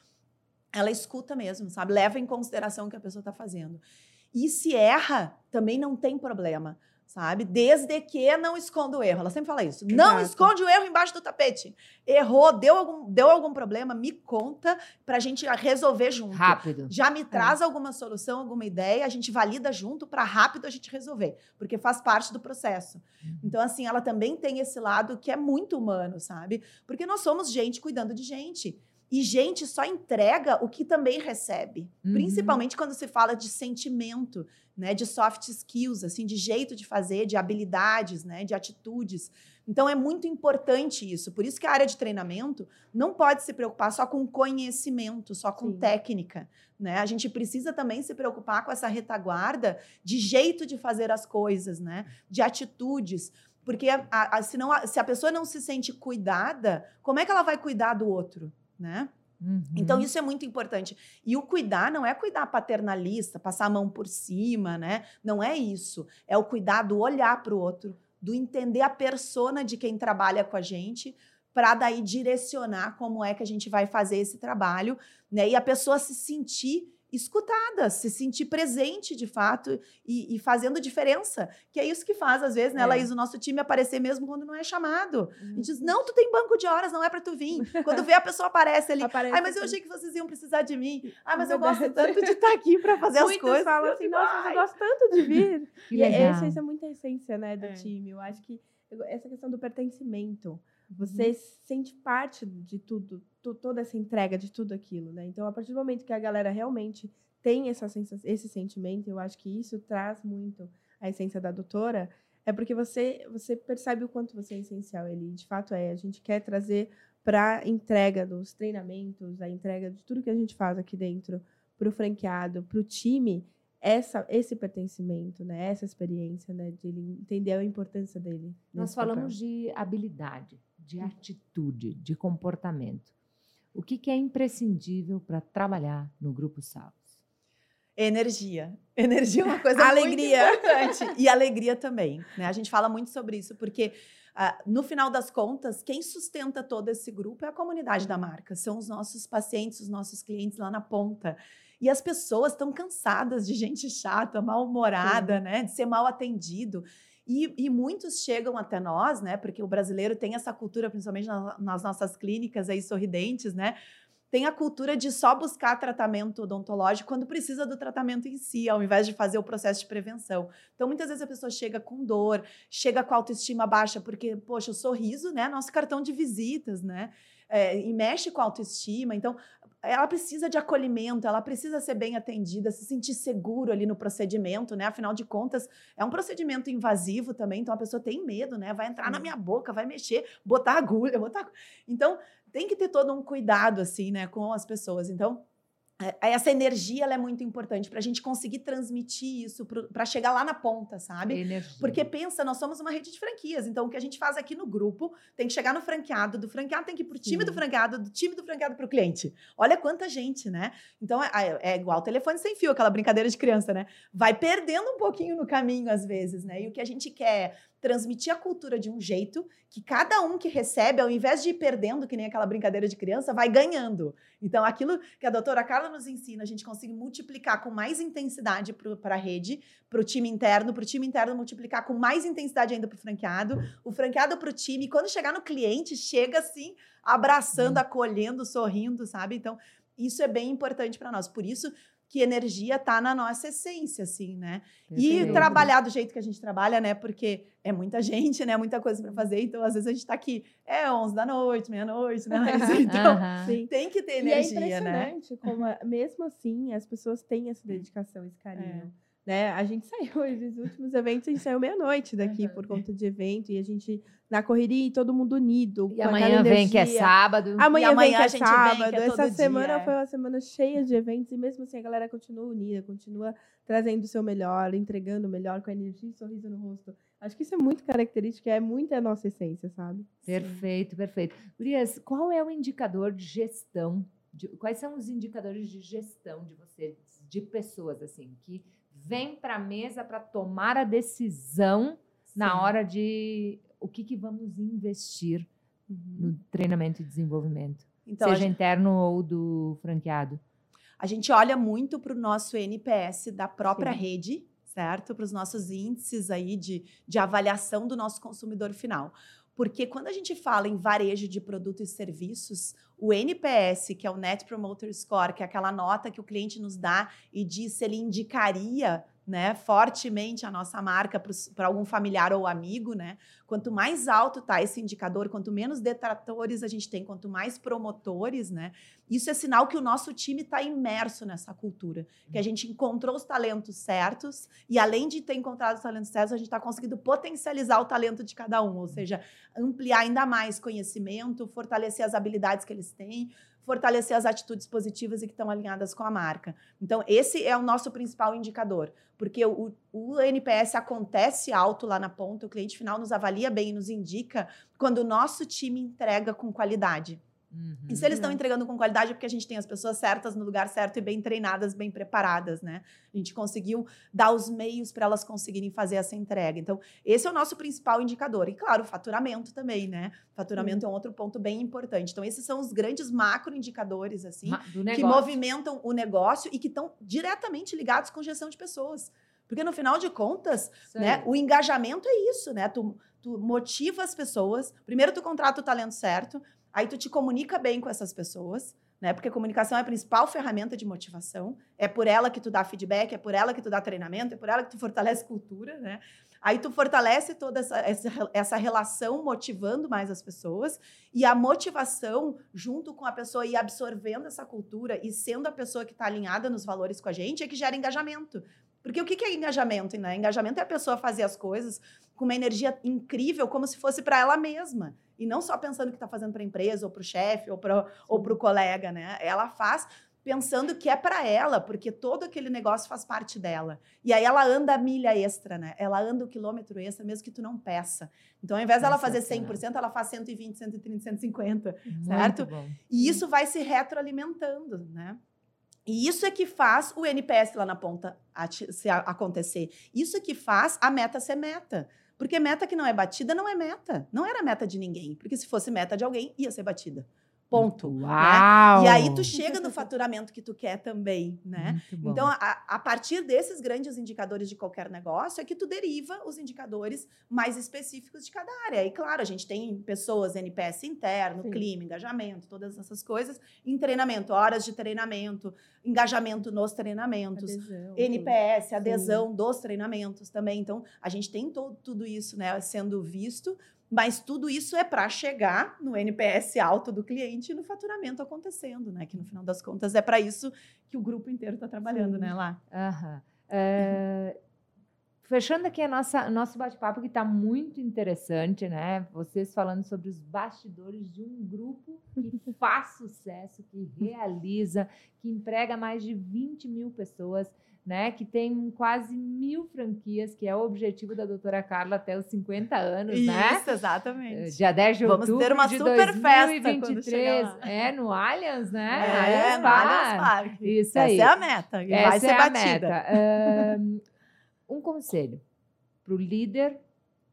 Ela escuta mesmo, sabe? Leva em consideração o que a pessoa está fazendo. E se erra, também não tem problema sabe? Desde que não esconda o erro. Ela sempre fala isso. Exato. Não esconde o erro embaixo do tapete. Errou, deu algum, deu algum problema, me conta para a gente resolver junto. Rápido. Já me é. traz é. alguma solução, alguma ideia, a gente valida junto para rápido a gente resolver, porque faz parte do processo. Uhum. Então, assim, ela também tem esse lado que é muito humano, sabe? Porque nós somos gente cuidando de gente. E gente só entrega o que também recebe, uhum. principalmente quando se fala de sentimento, né, de soft skills, assim, de jeito de fazer, de habilidades, né, de atitudes. Então é muito importante isso. Por isso que a área de treinamento não pode se preocupar só com conhecimento, só com Sim. técnica, né? A gente precisa também se preocupar com essa retaguarda de jeito de fazer as coisas, né? De atitudes. Porque a, a, se, não, se a pessoa não se sente cuidada, como é que ela vai cuidar do outro? Né? Uhum. Então, isso é muito importante. E o cuidar não é cuidar paternalista, passar a mão por cima, né? Não é isso. É o cuidar do olhar para o outro, do entender a persona de quem trabalha com a gente, para daí direcionar como é que a gente vai fazer esse trabalho, né? E a pessoa se sentir escutada, se sentir presente de fato e, e, fazendo diferença. Que é isso que faz, às vezes, né, é. Laís, o nosso time aparecer mesmo quando não é chamado. Uhum. A gente diz, não, tu tem banco de horas, não é para tu vir. Quando vê a pessoa aparece ali. Aparece Ai, mas eu achei que vocês iam precisar de mim. Ah, mas eu gosto tanto de estar tá aqui para fazer Muitos as coisas. Falam assim, nossa, eu gosto tanto de vir. e essa, essa é muita essência, né, do é. time. Eu acho que essa questão do pertencimento. Você uhum. sente parte de tudo, toda essa entrega de tudo aquilo, né? Então, a partir do momento que a galera realmente tem essa esse sentimento, eu acho que isso traz muito a essência da doutora, é porque você você percebe o quanto você é essencial. Ele, de fato, é. A gente quer trazer para a entrega dos treinamentos, a entrega de tudo que a gente faz aqui dentro, para o franqueado, para o time, essa, esse pertencimento, né? essa experiência, né? de ele entender a importância dele. Nós falamos papel. de habilidade de atitude, de comportamento. O que, que é imprescindível para trabalhar no Grupo Salvos? Energia. Energia é uma coisa [LAUGHS] alegria. muito importante. E alegria também. Né? A gente fala muito sobre isso, porque uh, no final das contas, quem sustenta todo esse grupo é a comunidade da marca. São os nossos pacientes, os nossos clientes lá na ponta. E as pessoas estão cansadas de gente chata, mal-humorada, né? De ser mal atendido. E, e, muitos chegam até nós, né? Porque o brasileiro tem essa cultura, principalmente na, nas nossas clínicas aí sorridentes, né? Tem a cultura de só buscar tratamento odontológico quando precisa do tratamento em si, ao invés de fazer o processo de prevenção. Então, muitas vezes a pessoa chega com dor, chega com autoestima baixa, porque, poxa, o sorriso, né? Nosso cartão de visitas, né? É, e mexe com a autoestima. Então, ela precisa de acolhimento, ela precisa ser bem atendida, se sentir seguro ali no procedimento, né? Afinal de contas, é um procedimento invasivo também, então a pessoa tem medo, né? Vai entrar na minha boca, vai mexer, botar agulha, [LAUGHS] botar. Então, tem que ter todo um cuidado, assim, né, com as pessoas. Então, essa energia é muito importante para a gente conseguir transmitir isso para chegar lá na ponta, sabe? Energia. Porque pensa, nós somos uma rede de franquias, então o que a gente faz aqui no grupo tem que chegar no franqueado, do franqueado tem que ir para o time Sim. do franqueado, do time do franqueado para o cliente. Olha quanta gente, né? Então é, é, é igual telefone sem fio, aquela brincadeira de criança, né? Vai perdendo um pouquinho no caminho às vezes, né? E o que a gente quer transmitir a cultura de um jeito que cada um que recebe, ao invés de ir perdendo, que nem aquela brincadeira de criança, vai ganhando. Então, aquilo que a doutora Carla nos ensina, a gente consegue multiplicar com mais intensidade para a rede, para o time interno, para o time interno multiplicar com mais intensidade ainda para o franqueado, o franqueado para o time. E quando chegar no cliente, chega assim, abraçando, uhum. acolhendo, sorrindo, sabe? Então, isso é bem importante para nós. Por isso, que energia está na nossa essência, assim, né? E trabalhar do jeito que a gente trabalha, né? Porque é muita [LAUGHS] gente, né? Muita coisa para fazer. Então, às vezes, a gente está aqui, é 11 da noite, meia-noite, né? [LAUGHS] Então, uhum. tem que ter energia, e é né? impressionante né? como, [LAUGHS] mesmo assim, as pessoas têm essa dedicação, esse carinho. É. Né? A gente saiu, [LAUGHS] esses últimos eventos, a gente saiu meia-noite daqui Uhum. por conta de evento, e a gente na correria e todo mundo unido. E amanhã vem que é sábado. Amanhã, E amanhã vem que a é sábado. que é Essa semana dia, é. foi uma semana cheia de eventos e mesmo assim a galera continua unida, continua trazendo o seu melhor, entregando o melhor com a energia e sorriso no rosto. Acho que isso é muito característico, é muito a nossa essência, sabe? Perfeito, perfeito. Gurias, qual é o indicador de gestão? de- quais são os indicadores de gestão de vocês, de pessoas assim, que vêm para a mesa para tomar a decisão na Sim. hora de o que, que vamos investir no treinamento e desenvolvimento, Então, seja gente, interno ou do franqueado? a gente olha muito para o nosso NPS da própria Sim. rede, certo? Para os nossos índices aí de, de avaliação do nosso consumidor final. Porque quando a gente fala em varejo de produtos e serviços, o NPS, que é o Net Promoter Score, que é aquela nota que o cliente nos dá e diz se ele indicaria né, fortemente a nossa marca para algum familiar ou amigo, né? Quanto mais alto tá esse indicador, quanto menos detratores a gente tem, quanto mais promotores, né? Isso é sinal que o nosso time está imerso nessa cultura, que a gente encontrou os talentos certos e além de ter encontrado os talentos certos, a gente está conseguindo potencializar o talento de cada um, ou seja, ampliar ainda mais conhecimento, fortalecer as habilidades que eles têm, fortalecer as atitudes positivas e que estão alinhadas com a marca. Então, esse é o nosso principal indicador, porque o, o NPS acontece alto lá na ponta, o cliente final nos avalia bem, nos indica quando o nosso time entrega com qualidade. E se eles estão Uhum. entregando com qualidade é porque a gente tem as pessoas certas no lugar certo e bem treinadas, bem preparadas, né? A gente conseguiu dar os meios para elas conseguirem fazer essa entrega. Então, esse é o nosso principal indicador. E, claro, o faturamento também, né? Faturamento é um outro ponto bem importante. Então, esses são os grandes macro indicadores, assim, que movimentam o negócio e que estão diretamente ligados com gestão de pessoas. Porque, no final de contas, né? O engajamento é isso, né? Tu, tu motiva as pessoas. Primeiro, tu contrata o talento certo. Aí, tu te comunica bem com essas pessoas, né? Porque comunicação é a principal ferramenta de motivação. É por ela que tu dá feedback, é por ela que tu dá treinamento, é por ela que tu fortalece [LAUGHS] cultura, né? Aí tu fortalece toda essa, essa, essa relação motivando mais as pessoas e a motivação junto com a pessoa ir absorvendo essa cultura e sendo a pessoa que está alinhada nos valores com a gente é que gera engajamento. Porque o que é engajamento? Né? Engajamento é a pessoa fazer as coisas com uma energia incrível, como se fosse para ela mesma. E não só pensando que está fazendo para a empresa, ou para o chefe, ou para o colega. Né? Ela faz pensando que é para ela, porque todo aquele negócio faz parte dela. E aí ela anda a milha extra, né? Ela anda o quilômetro extra, mesmo que tu não peça. Então, ao invés dela fazer Sensacional. 100%, ela faz 120, 130, 150. Muito certo? bom. E isso vai se retroalimentando, né? E isso é que faz o NPS lá na ponta acontecer. Isso é que faz a meta ser meta. Porque meta que não é batida não é meta. Não era meta de ninguém. Porque se fosse meta de alguém, ia ser batida. Ponto. né? Uau! E aí tu chega no faturamento que tu quer também, né? Então, a, a partir desses grandes indicadores de qualquer negócio, é que tu deriva os indicadores mais específicos de cada área. E, claro, a gente tem pessoas, NPS interno, Sim. clima, engajamento, todas essas coisas. Em treinamento, horas de treinamento, engajamento nos treinamentos. Adesão, NPS, adesão dos treinamentos também. Então, a gente tem to- tudo isso né, sendo visto, mas tudo isso é para chegar no NPS alto do cliente e no faturamento acontecendo, né? Que no final das contas é para isso que o grupo inteiro está trabalhando, Sim. né, lá. Aham. É, Fechando aqui a nossa, nosso bate-papo, que está muito interessante, né? Vocês falando sobre os bastidores de um grupo que [LAUGHS] faz sucesso, que realiza, que emprega mais de 20 mil pessoas, né? Que tem quase mil franquias, que é o objetivo da doutora Carla até os 50 anos, né? Isso, exatamente. Dia 10 de Vamos outubro ter uma de super festa quando 2023. chegar lá. É, no Allianz, né? É, Allianz no. Allianz Parque. Isso Essa aí. é a meta. E vai Essa ser é a batida. meta. Ahn, um conselho para o líder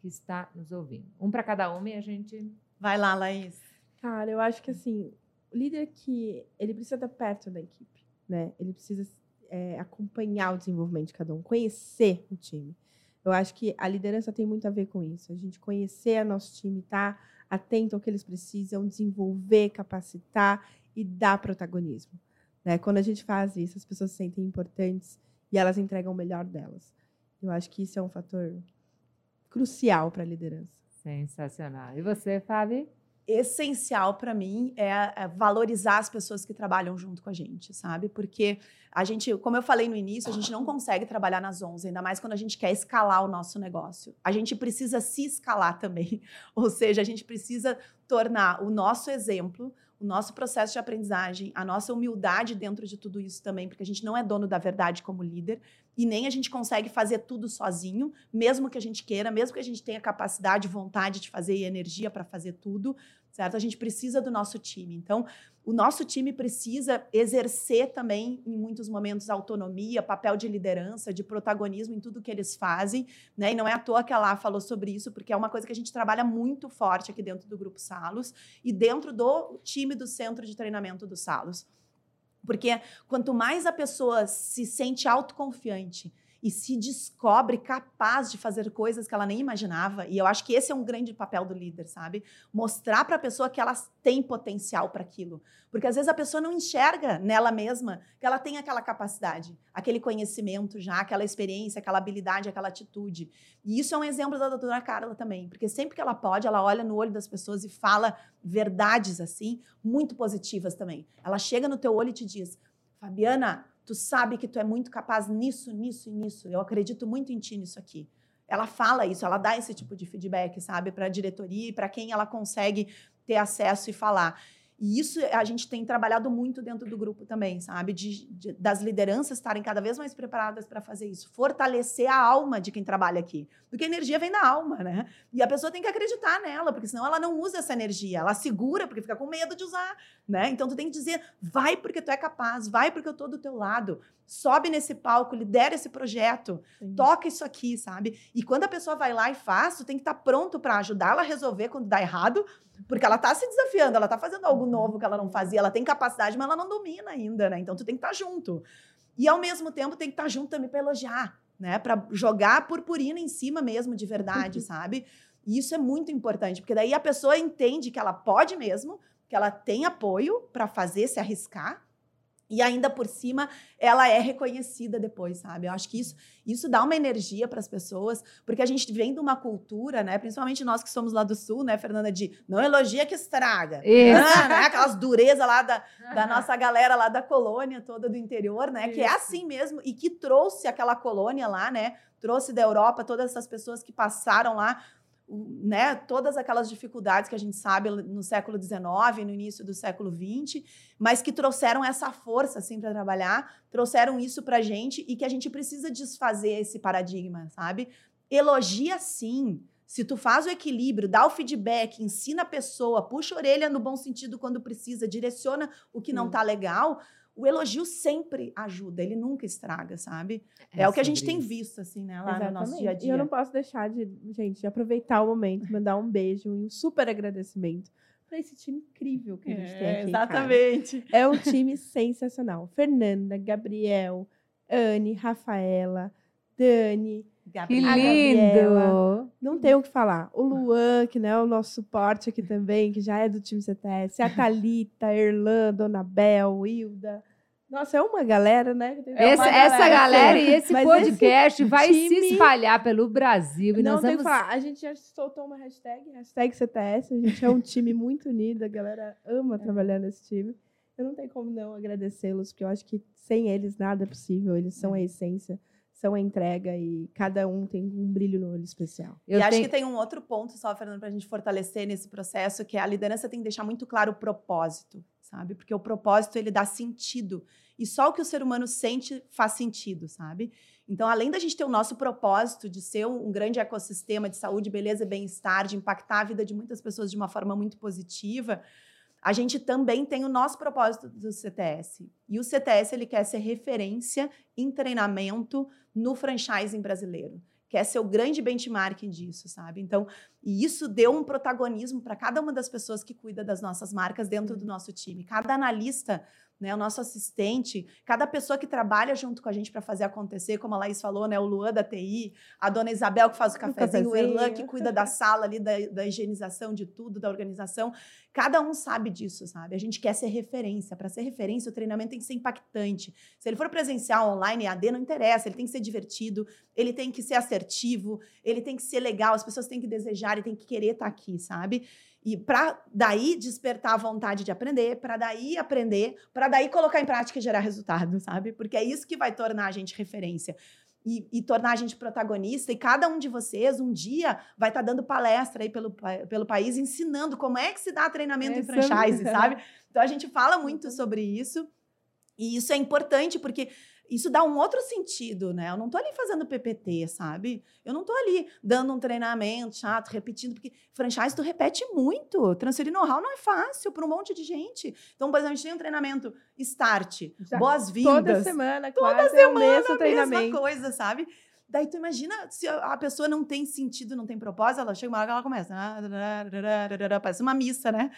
que está nos ouvindo. Um para cada uma e a gente. Vai lá, Laís. Cara, eu acho que assim, o líder que ele precisa estar perto da equipe, né? Ele precisa é, acompanhar o desenvolvimento de cada um, conhecer o time. Eu acho que a liderança tem muito a ver com isso. A gente conhecer nosso time, estar atento ao que eles precisam, desenvolver, capacitar e dar protagonismo. Né? Quando a gente faz isso, as pessoas se sentem importantes e elas entregam o melhor delas. Eu acho que isso é um fator crucial para a liderança. Sensacional. E você, Fábio? Essencial para mim é, é, valorizar as pessoas que trabalham junto com a gente, sabe? Porque a gente, como eu falei no início, a gente não consegue trabalhar nas 11, ainda mais quando a gente quer escalar o nosso negócio. A gente precisa se escalar também. [LAUGHS] Ou seja, a gente precisa tornar o nosso exemplo, o nosso processo de aprendizagem, a nossa humildade dentro de tudo isso também, porque a gente não é dono da verdade como líder e nem a gente consegue fazer tudo sozinho, mesmo que a gente queira, mesmo que a gente tenha capacidade, vontade de fazer e energia para fazer tudo, certo? A gente precisa do nosso time. Então, o nosso time precisa exercer também, em muitos momentos, autonomia, papel de liderança, de protagonismo em tudo que eles fazem. Né? E não é à toa que a Lá falou sobre isso, porque é uma coisa que a gente trabalha muito forte aqui dentro do Grupo Salos e dentro do time do Centro de Treinamento do Salos. Porque quanto mais a pessoa se sente autoconfiante, e se descobre capaz de fazer coisas que ela nem imaginava. E eu acho que esse é um grande papel do líder, sabe? Mostrar para a pessoa que ela tem potencial para aquilo. Porque às vezes a pessoa não enxerga nela mesma que ela tem aquela capacidade, aquele conhecimento já, aquela experiência, aquela habilidade, aquela atitude. E isso é um exemplo da doutora Carla também, porque sempre que ela pode, ela olha no olho das pessoas e fala verdades assim, muito positivas também. Ela chega no teu olho e te diz: Fabiana, Tu sabe que tu é muito capaz nisso, nisso e nisso. Eu acredito muito em ti nisso aqui. Ela fala isso, ela dá esse tipo de feedback, sabe, para a diretoria e para quem ela consegue ter acesso e falar. E isso a gente tem trabalhado muito dentro do grupo também, sabe? De, de, das lideranças estarem cada vez mais preparadas para fazer isso. Fortalecer a alma de quem trabalha aqui. Porque a energia vem da alma, né? E a pessoa tem que acreditar nela, porque senão ela não usa essa energia. Ela segura porque fica com medo de usar, né? Então tu tem que dizer, vai porque tu é capaz, vai porque eu tô do teu lado. Sobe nesse palco, lidera esse projeto, Sim. toca isso aqui, sabe? E quando a pessoa vai lá e faz, tu tem que estar tá pronto para ajudá-la a resolver quando dá errado, porque ela está se desafiando, ela está fazendo algo novo que ela não fazia, ela tem capacidade, mas ela não domina ainda, né? Então tu tem que estar tá junto. E ao mesmo tempo tem que estar tá junto também para elogiar, né? Para jogar purpurina em cima mesmo de verdade, [LAUGHS] sabe? E isso é muito importante, porque daí a pessoa entende que ela pode mesmo, que ela tem apoio para fazer, se arriscar, e ainda por cima, ela é reconhecida depois, sabe? Eu acho que isso, isso dá uma energia para as pessoas, porque a gente vem de uma cultura, né? Principalmente nós que somos lá do sul, né, Fernanda, de não elogia que estraga. Ah, né? Aquelas durezas lá da, da nossa galera lá da colônia toda do interior, né? Isso. Que é assim mesmo, e que trouxe aquela colônia lá, né? Trouxe da Europa todas essas pessoas que passaram lá né, todas aquelas dificuldades que a gente sabe no século XIX, no início do século XX, mas que trouxeram essa força assim para trabalhar, trouxeram isso para a gente e que a gente precisa desfazer esse paradigma, sabe? Elogia sim. Se tu faz o equilíbrio, dá o feedback, ensina a pessoa, puxa a orelha no bom sentido quando precisa, direciona o que não está legal, o elogio sempre ajuda, ele nunca estraga, sabe? É, é o que a gente tem visto, assim, né, lá Exatamente. no nosso dia a dia. E eu não posso deixar de, gente, de aproveitar o momento, mandar um beijo e um super agradecimento para esse time incrível que a gente é, tem aqui. Exatamente. É um time sensacional. Fernanda, Gabriel, Anne, Rafaela, Dani. Gabriela. Que lindo! Não tenho o que falar. O Luan, que né, é o nosso suporte aqui também, que já é do time CTS. A Thalita, a Irlã, Dona Bel, Hilda. Nossa, é uma galera, né? É essa, galera, essa galera e esse podcast esse vai time... se espalhar pelo Brasil. E não nós tem vamos... que falar. A gente já soltou uma hashtag, hashtag CTS. A gente é um time muito unido. A galera ama é. trabalhar nesse time. Eu não tenho como não agradecê-los, porque eu acho que sem eles nada é possível. Eles são a essência são a entrega e cada um tem um brilho no olho especial. Eu e tenho... acho que tem um outro ponto só, Fernando, para a gente fortalecer nesse processo, que é a liderança tem que deixar muito claro o propósito, sabe? Porque o propósito ele dá sentido e só o que o ser humano sente faz sentido, sabe? Então, além da gente ter o nosso propósito de ser um, grande ecossistema de saúde, beleza e bem-estar, de impactar a vida de muitas pessoas de uma forma muito positiva, a gente também tem o nosso propósito do CTS. E o CTS ele quer ser referência em treinamento no franchising brasileiro. Quer ser o grande benchmarking disso, sabe? Então, e isso deu um protagonismo para cada uma das pessoas que cuida das nossas marcas dentro do nosso time. Cada analista né, o nosso assistente, cada pessoa que trabalha junto com a gente para fazer acontecer, como a Laís falou, né, o Luan da TI, a dona Isabel que faz o cafezinho, o, Erlan que cuida da sala ali, da, da, higienização de tudo, da organização. Cada um sabe disso, sabe? A gente quer ser referência. Para ser referência, o treinamento tem que ser impactante. Se ele for presencial, online, AD, não interessa. Ele tem que ser divertido, ele tem que ser assertivo, ele tem que ser legal, as pessoas têm que desejar têm que querer estar tá aqui, sabe? E para daí despertar a vontade de aprender, para daí aprender, para daí colocar em prática e gerar resultado, sabe? Porque é isso que vai tornar a gente referência. E, e, tornar a gente protagonista. E cada um de vocês, um dia, vai estar tá dando palestra aí pelo, pelo país, ensinando como é que se dá treinamento é, em franchise, sabe? Então a gente fala muito sobre isso. E isso é importante, porque isso dá um outro sentido, né? Eu não tô ali fazendo PPT, sabe? Eu não tô ali dando um treinamento chato, repetindo, porque franchise tu repete muito. Transferir know-how não é fácil para um monte de gente. Então, por exemplo, a gente tem um treinamento Start, boas-vindas. Toda semana, toda quase semana, é o mesmo treinamento. mesma coisa, sabe? Daí tu imagina se a pessoa não tem sentido, não tem propósito, ela chega uma hora que ela começa. Ah, parece uma missa, né?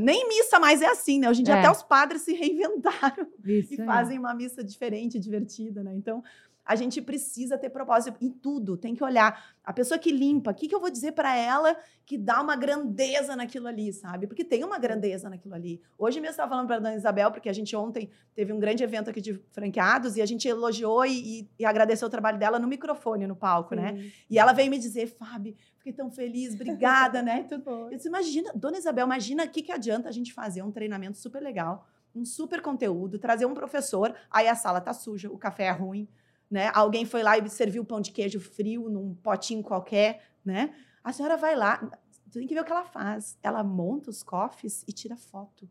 Nem missa mais é assim, né? Hoje em dia é. até os padres se reinventaram Isso, e fazem uma missa diferente, divertida, né? Então, a gente precisa ter propósito em tudo, tem que olhar. A pessoa que limpa, o que, que eu vou dizer para ela que dá uma grandeza naquilo ali, sabe? Porque tem uma grandeza naquilo ali. Hoje mesmo estava falando para a dona Isabel, porque a gente ontem teve um grande evento aqui de franqueados e a gente elogiou e, e, agradeceu o trabalho dela no microfone, no palco, né? Sim. né? E ela veio me dizer, Fábio, fiquei tão feliz, obrigada, né? [LAUGHS] Eu disse, imagina, dona Isabel, imagina o que, que adianta a gente fazer um treinamento super legal, um super conteúdo, trazer um professor, aí a sala tá suja, o café é ruim, né? Alguém foi lá e serviu pão de queijo frio num potinho qualquer, né? A senhora vai lá, tem que ver o que ela faz. Ela monta os cofres e tira foto.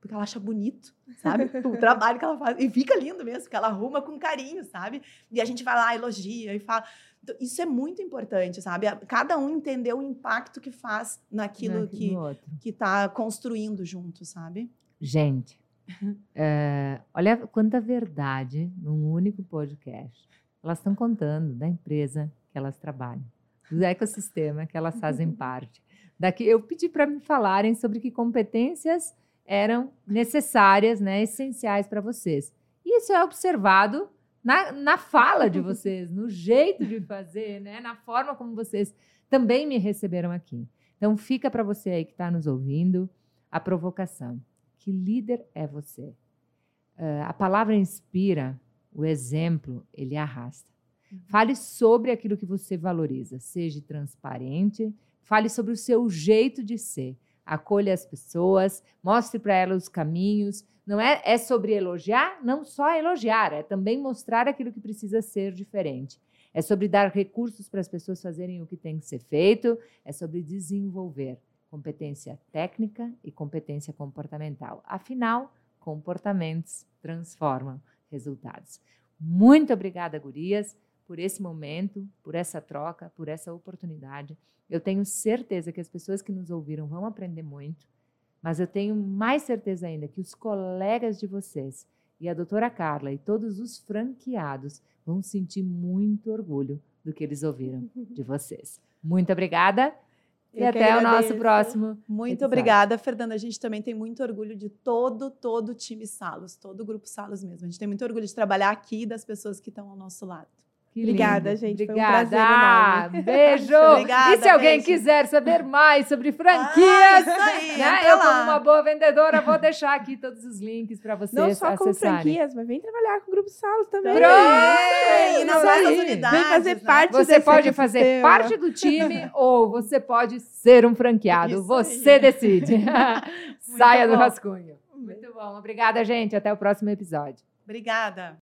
Porque ela acha bonito, sabe? [LAUGHS] o trabalho que ela faz. E fica lindo mesmo, porque ela arruma com carinho, sabe? E a gente vai lá, elogia e fala. Então, isso é muito importante, sabe? Cada um entender o impacto que faz naquilo que está construindo junto, sabe? Gente, é, olha quanta verdade num único podcast. Elas estão contando da empresa que elas trabalham, do ecossistema que elas fazem [LAUGHS] parte. Daqui eu pedi para me falarem sobre que competências eram necessárias, né, essenciais para vocês. E isso é observado na, na fala de [LAUGHS] vocês, no jeito de fazer, né, na forma como vocês também me receberam aqui. Então fica para você aí que está nos ouvindo a provocação. Que líder é você? Uh, a palavra inspira, o exemplo, ele arrasta. Uhum. Fale sobre aquilo que você valoriza. Seja transparente, fale sobre o seu jeito de ser. Acolha as pessoas, mostre para elas os caminhos. Não é, é sobre elogiar, não só elogiar, é também mostrar aquilo que precisa ser diferente. É sobre dar recursos para as pessoas fazerem o que tem que ser feito, é sobre desenvolver competência técnica e competência comportamental. Afinal, comportamentos transformam resultados. Muito obrigada, gurias, por esse momento, por essa troca, por essa oportunidade. Eu tenho certeza que as pessoas que nos ouviram vão aprender muito, mas eu tenho mais certeza ainda que os colegas de vocês e a doutora Carla e todos os franqueados vão sentir muito orgulho do que eles ouviram de vocês. Muito obrigada. E até o nosso próximo. Muito episódio. obrigada, Fernanda. A gente também tem muito orgulho de todo, todo o time Salos, todo o grupo Salos mesmo. A gente tem muito orgulho de trabalhar aqui e das pessoas que estão ao nosso lado. Que Obrigada, lindo. gente. Obrigada. Foi um prazer enorme. Beijo. [LAUGHS] Obrigada, e se alguém beijo. quiser saber mais sobre franquias, ah, aí, né? eu, como uma boa vendedora, vou deixar aqui todos os links para vocês Não só com franquias, mas vem trabalhar com o Grupo Salos também. Pronto! Unidades. Vem fazer né? parte Você pode fazer parte do time [LAUGHS] ou você pode ser um franqueado. Isso você aí. decide. [LAUGHS] Saia bom. do rascunho. Muito bom. Obrigada, gente. Até o próximo episódio. Obrigada.